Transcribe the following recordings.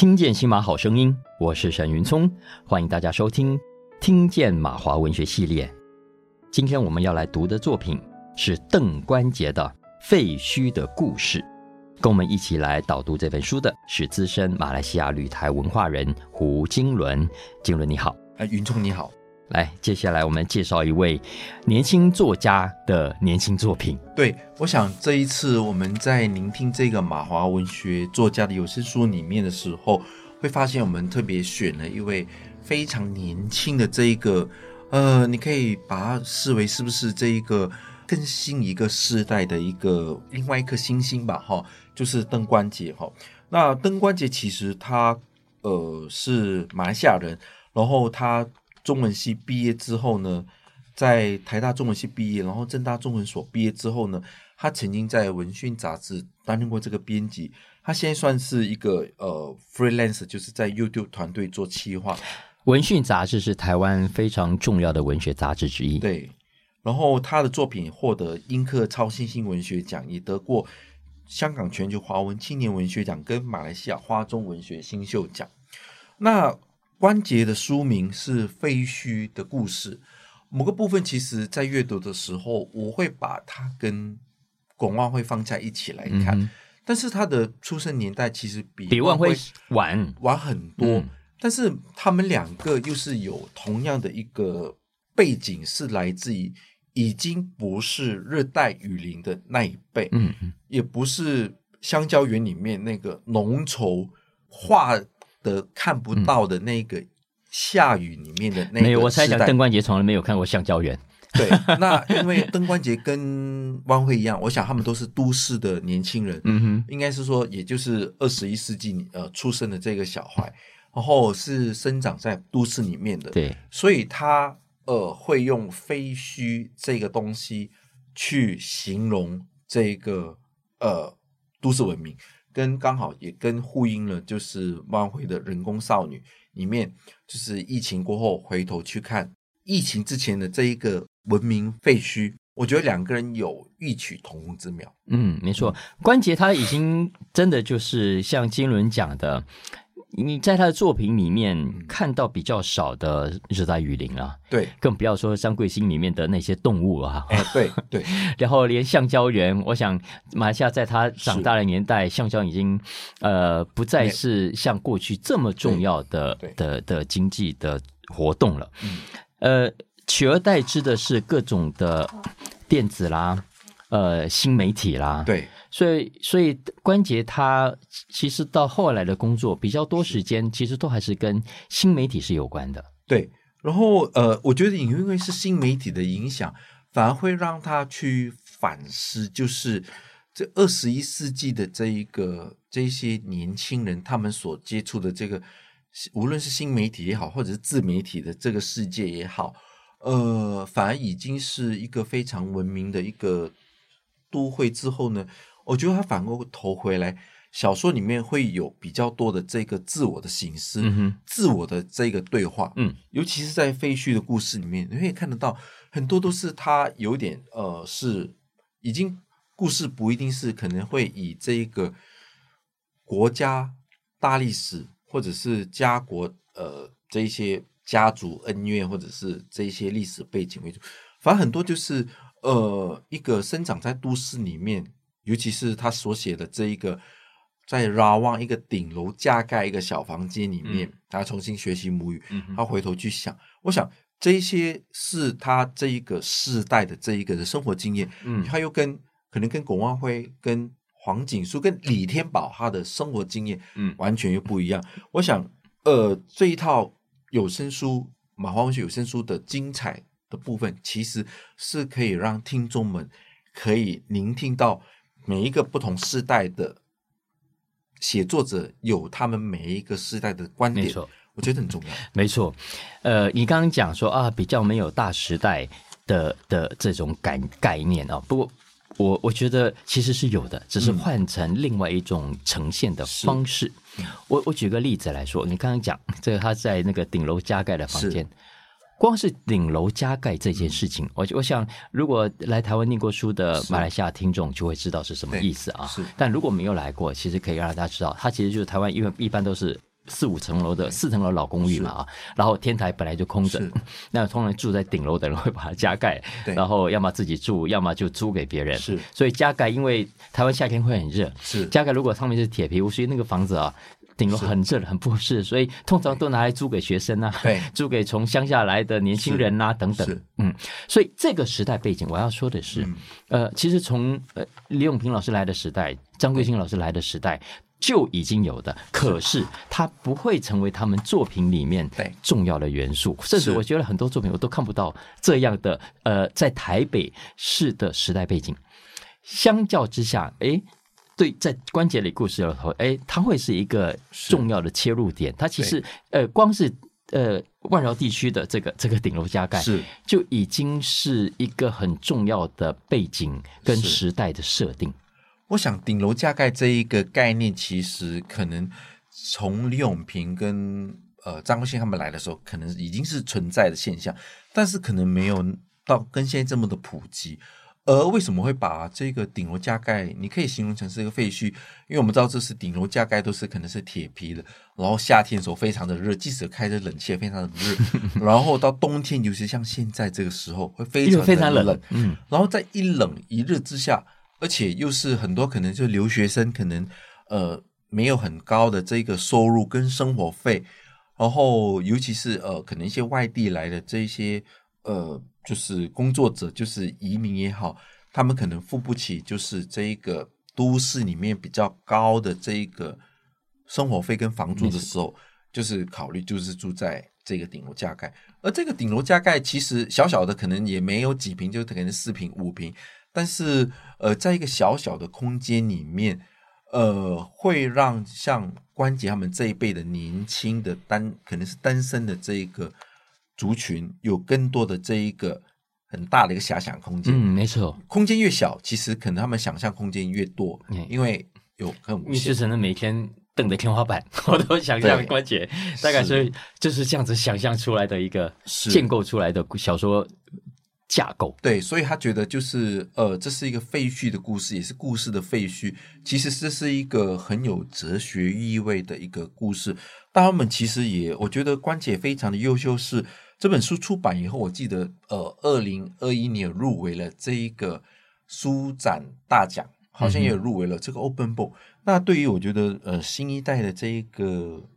听见新马好声音，我是沈云聪，欢迎大家收听《听见马华文学系列》。今天我们要来读的作品是邓关杰的《废墟的故事》。跟我们一起来导读这本书的是资深马来西亚旅台文化人胡经纶。经纶你好，哎，云聪你好。来，接下来我们介绍一位年轻作家的年轻作品。对，我想这一次我们在聆听这个马华文学作家的有声书里面的时候，会发现我们特别选了一位非常年轻的这一个，呃，你可以把它视为是不是这一个更新一个世代的一个另外一颗星星吧？哈，就是邓关杰哈。那邓关杰其实他呃是马来西亚人，然后他。中文系毕业之后呢，在台大中文系毕业，然后政大中文所毕业之后呢，他曾经在文讯杂志担任过这个编辑。他现在算是一个呃 freelance，就是在 YouTube 团队做企划。文讯杂志是台湾非常重要的文学杂志之一。对，然后他的作品获得英科超新星文学奖，也得过香港全球华文青年文学奖跟马来西亚花中文学新秀奖。那关节的书名是《废墟的故事》，某个部分其实，在阅读的时候，我会把它跟巩万辉放在一起来看。嗯、但是他的出生年代其实比比万辉晚。晚很多，嗯，但是他们两个又是有同样的一个背景，是来自于已经不是热带雨林的那一辈，嗯，也不是香蕉园里面那个浓稠画。的看不到的那个下雨里面的那个、嗯、没有，我猜想邓冠杰从来没有看过橡胶园。对，那因为邓冠杰跟汪辉一样，我想他们都是都市的年轻人，嗯哼，应该是说，也就是二十一世纪呃出生的这个小孩，然后是生长在都市里面的，对，所以他呃会用废墟这个东西去形容这个呃都市文明。跟刚好也跟呼应了，就是万回的人工少女里面，就是疫情过后回头去看疫情之前的这一个文明废墟，我觉得两个人有异曲同工之妙。嗯，没错，关杰他已经真的就是像金伦讲的。你在他的作品里面看到比较少的热带雨林啊，对，更不要说张贵兴里面的那些动物啊，哎、对对，然后连橡胶园，我想马来西亚在他长大的年代，橡胶已经呃不再是像过去这么重要的的的经济的活动了，嗯，呃，取而代之的是各种的电子啦，呃，新媒体啦，对。所以，所以关杰他其实到后来的工作比较多时间，其实都还是跟新媒体是有关的。对，然后呃，我觉得因为是新媒体的影响，反而会让他去反思，就是这二十一世纪的这一个这些年轻人，他们所接触的这个，无论是新媒体也好，或者是自媒体的这个世界也好，呃，反而已经是一个非常文明的一个都会之后呢。我觉得他反过头回来，小说里面会有比较多的这个自我的形式、嗯，自我的这个对话，嗯，尤其是在废墟的故事里面，你可以看得到很多都是他有点呃，是已经故事不一定是可能会以这个国家大历史或者是家国呃这一些家族恩怨或者是这一些历史背景为主，反正很多就是呃一个生长在都市里面。尤其是他所写的这一个，在 Rawang 一个顶楼加盖一个小房间里面，他重新学习母语，他回头去想，我想这一些是他这一个世代的这一个的生活经验，嗯，他又跟可能跟巩万辉、跟黄景书、跟李天宝他的生活经验，嗯，完全又不一样。我想，呃，这一套有声书马华文学有声书的精彩的部分，其实是可以让听众们可以聆听到。每一个不同时代的写作者有他们每一个时代的观点，没错，我觉得很重要。没错，呃，你刚刚讲说啊，比较没有大时代的的这种概概念啊，不过我我觉得其实是有的，只是换成另外一种呈现的方式。嗯、我我举个例子来说，你刚刚讲这个他在那个顶楼加盖的房间。光是顶楼加盖这件事情，我我想，如果来台湾念过书的马来西亚听众就会知道是什么意思啊。是，但如果没有来过，其实可以让大家知道，它其实就是台湾因为一般都是四五层楼的四层楼老公寓嘛啊，然后天台本来就空着，那通常住在顶楼的人会把它加盖，然后要么自己住，要么就租给别人。是，所以加盖，因为台湾夏天会很热，是。加盖如果上面是铁皮屋，所以那个房子啊。顶楼很热很不适，所以通常都拿来租给学生啊，对，租给从乡下来的年轻人啊等等。嗯，所以这个时代背景，我要说的是，嗯、呃，其实从呃李永平老师来的时代，张贵兴老师来的时代就已经有的，可是它不会成为他们作品里面重要的元素，甚至我觉得很多作品我都看不到这样的呃，在台北市的时代背景。相较之下，诶。对，在关节里故事里头，哎，它会是一个重要的切入点。它其实，呃，光是呃万饶地区的这个这个顶楼加盖，是就已经是一个很重要的背景跟时代的设定。我想，顶楼加盖这一个概念，其实可能从李永平跟呃张国兴他们来的时候，可能已经是存在的现象，但是可能没有到跟现在这么的普及。而为什么会把这个顶楼加盖，你可以形容成是一个废墟？因为我们知道这是顶楼加盖都是可能是铁皮的，然后夏天的时候非常的热，即使开着冷气也非常的热，然后到冬天，尤其像现在这个时候会非常非常冷，嗯，然后在一冷一热之下，而且又是很多可能就留学生可能呃没有很高的这个收入跟生活费，然后尤其是呃可能一些外地来的这些呃。就是工作者，就是移民也好，他们可能付不起，就是这一个都市里面比较高的这一个生活费跟房租的时候，就是考虑就是住在这个顶楼加盖。而这个顶楼加盖其实小小的，可能也没有几平，就可能四平五平，但是呃，在一个小小的空间里面，呃，会让像关杰他们这一辈的年轻的单，可能是单身的这一个。族群有更多的这一个很大的一个遐想空间，嗯，没错，空间越小，其实可能他们想象空间越多，嗯，因为有很无限，就只能每天瞪着天花板，我都想象关节，大概是就是这样子想象出来的一个建构出来的小说架构，对，所以他觉得就是呃，这是一个废墟的故事，也是故事的废墟，其实这是一个很有哲学意味的一个故事。但他们其实也，我觉得关节非常的优秀是。这本书出版以后，我记得，呃，二零二一年入围了这一个书展大奖，好像也有入围了这个 Open Book。那对于我觉得，呃，新一代的这一个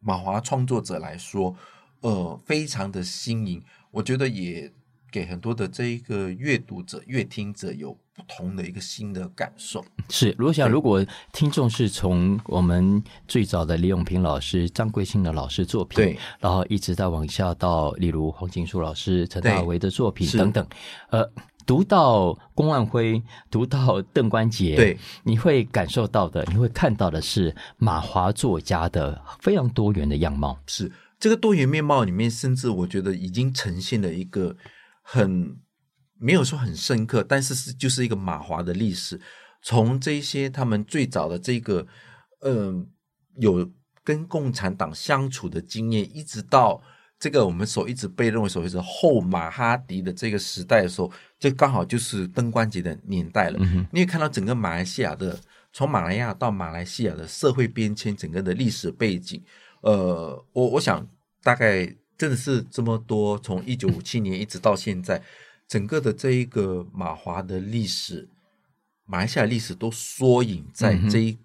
马华创作者来说，呃，非常的新颖。我觉得也给很多的这一个阅读者、阅听者有。不同的一个新的感受是，如果想，如果听众是从我们最早的李永平老师、张贵兴的老师作品，对，然后一直到往下到，例如黄锦树老师、陈大为的作品等等，呃，读到龚万辉，读到邓关杰，对，你会感受到的，你会看到的是马华作家的非常多元的样貌。是这个多元面貌里面，甚至我觉得已经呈现了一个很。没有说很深刻，但是是就是一个马华的历史，从这些他们最早的这个，嗯、呃，有跟共产党相处的经验，一直到这个我们所一直被认为所谓是后马哈迪的这个时代的时候，这刚好就是登关节的年代了。嗯、你也看到整个马来西亚的，从马来亚到马来西亚的社会变迁，整个的历史背景，呃，我我想大概真的是这么多，从一九五七年一直到现在。整个的这一个马华的历史，马来西亚历史都缩影在这一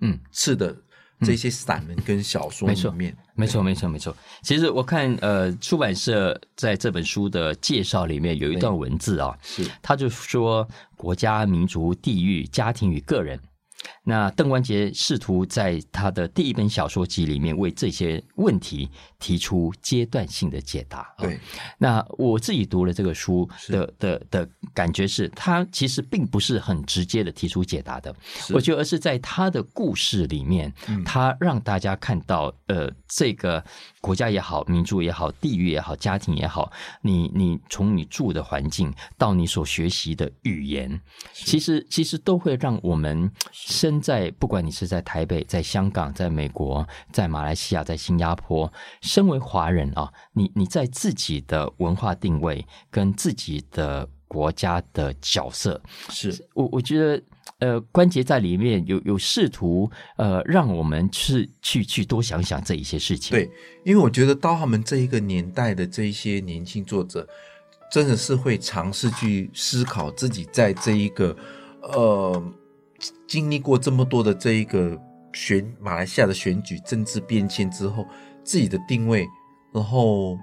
嗯次的这些散文跟小说里面。没错，没错，没错。其实我看呃出版社在这本书的介绍里面有一段文字啊，是他就说国家、民族、地域、家庭与个人。那邓关杰试图在他的第一本小说集里面为这些问题提出阶段性的解答。对，那我自己读了这个书的的的感觉是，他其实并不是很直接的提出解答的，我觉得而是在他的故事里面，他让大家看到，呃，这个国家也好，民族也好，地域也好，家庭也好，你你从你住的环境到你所学习的语言，其实其实都会让我们。身在，不管你是在台北、在香港、在美国、在马来西亚、在新加坡，身为华人啊，你你在自己的文化定位跟自己的国家的角色。是我我觉得，呃，关节在里面有有试图，呃，让我们去去去多想想这一些事情。对，因为我觉得到他们这一个年代的这一些年轻作者，真的是会尝试去思考自己在这一个呃经历过这么多的这一个选马来西亚的选举政治变迁之后，自己的定位，然后。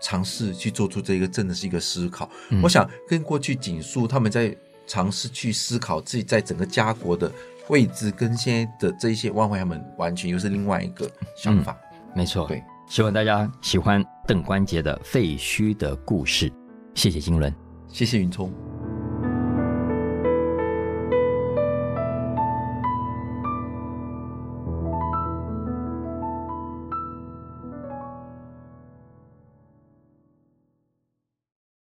尝试去做出这个，真的是一个思考。嗯、我想跟过去锦树他们在尝试去思考自己在整个家国的位置，跟现在的这些万惠他们完全又是另外一个想法。嗯、没错，对，希望大家喜欢邓关杰的《废墟的故事》。谢谢金伦，谢谢云聪。